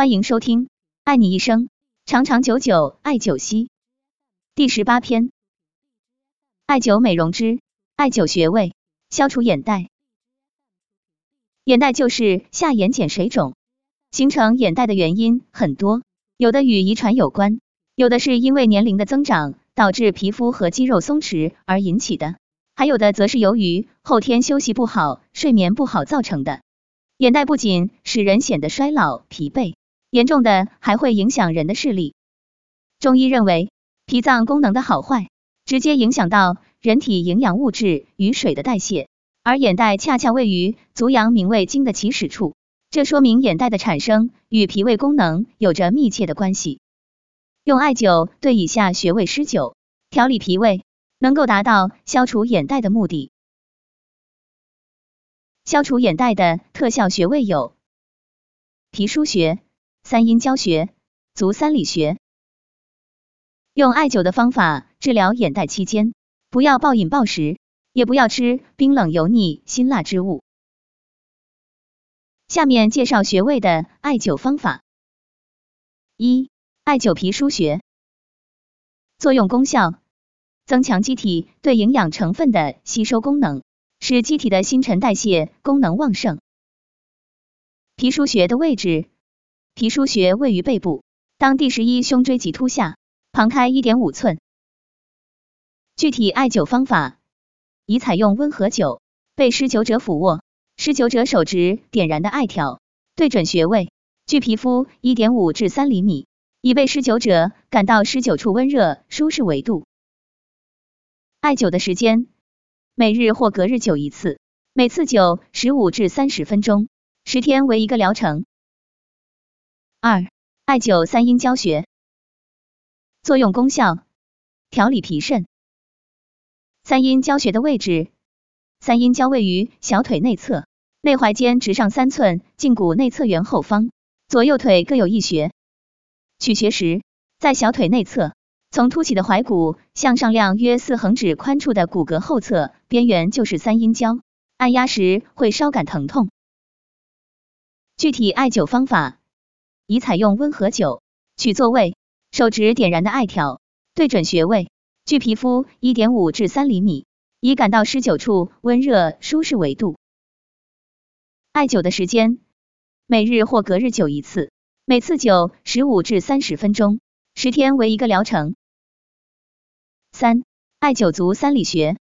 欢迎收听《爱你一生，长长久久艾灸烯》第十八篇：艾灸美容之艾灸穴位，消除眼袋。眼袋就是下眼睑水肿，形成眼袋的原因很多，有的与遗传有关，有的是因为年龄的增长导致皮肤和肌肉松弛而引起的，还有的则是由于后天休息不好、睡眠不好造成的。眼袋不仅使人显得衰老、疲惫，严重的还会影响人的视力。中医认为，脾脏功能的好坏，直接影响到人体营养物质与水的代谢，而眼袋恰恰位于足阳明胃经的起始处，这说明眼袋的产生与脾胃功能有着密切的关系。用艾灸对以下穴位施灸，调理脾胃，能够达到消除眼袋的目的。消除眼袋的特效穴位有脾腧穴、三阴交穴、足三里穴。用艾灸的方法治疗眼袋期间，不要暴饮暴食，也不要吃冰冷油腻辛辣之物。下面介绍穴位的艾灸方法：一、艾灸脾腧穴。作用功效：增强机体对营养成分的吸收功能。使机体的新陈代谢功能旺盛。脾腧穴的位置，脾腧穴位于背部，当第十一胸椎棘突下，旁开一点五寸。具体艾灸方法，宜采用温和灸，被施灸者俯卧，施灸者手指点燃的艾条，对准穴位，距皮肤一点五至三厘米，以被施灸者感到施灸处温热舒适为度。艾灸的时间。每日或隔日灸一次，每次灸十五至三十分钟，十天为一个疗程。二、艾灸三阴交穴，作用功效：调理脾肾。三阴交穴的位置，三阴交位于小腿内侧，内踝尖直上三寸，胫骨内侧缘后方，左右腿各有一穴。取穴时，在小腿内侧。从凸起的踝骨向上量约四横指宽处的骨骼后侧边缘就是三阴交，按压时会稍感疼痛。具体艾灸方法，宜采用温和灸，取座位，手指点燃的艾条，对准穴位，距皮肤一点五至三厘米，以感到施灸处温热舒适为度。艾灸的时间，每日或隔日灸一次，每次灸十五至三十分钟，十天为一个疗程。三、艾灸足三里穴，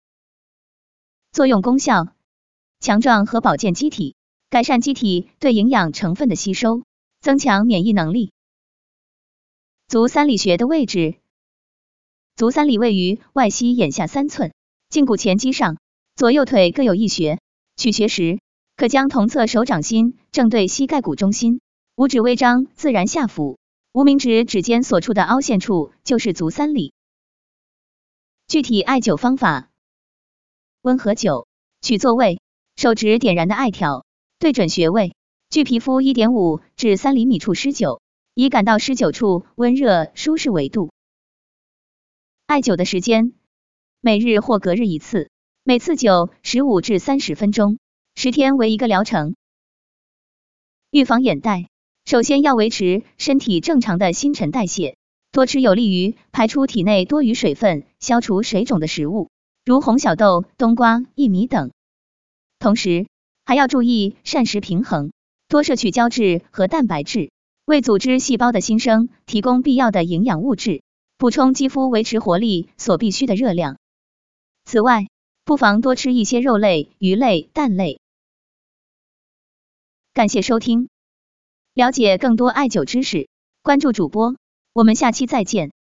作用功效：强壮和保健机体，改善机体对营养成分的吸收，增强免疫能力。足三里穴的位置，足三里位于外膝眼下三寸，胫骨前肌上，左右腿各有一穴。取穴时，可将同侧手掌心正对膝盖骨中心，五指微张，自然下腹，无名指指尖所处的凹陷处就是足三里。具体艾灸方法：温和灸，取座位，手指点燃的艾条，对准穴位，距皮肤一点五至三厘米处施灸，以感到施灸处温热舒适为度。艾灸的时间，每日或隔日一次，每次灸十五至三十分钟，十天为一个疗程。预防眼袋，首先要维持身体正常的新陈代谢。多吃有利于排出体内多余水分、消除水肿的食物，如红小豆、冬瓜、薏米等。同时，还要注意膳食平衡，多摄取胶质和蛋白质，为组织细胞的新生提供必要的营养物质，补充肌肤维持活力所必需的热量。此外，不妨多吃一些肉类、鱼类、蛋类。感谢收听，了解更多艾灸知识，关注主播。我们下期再见。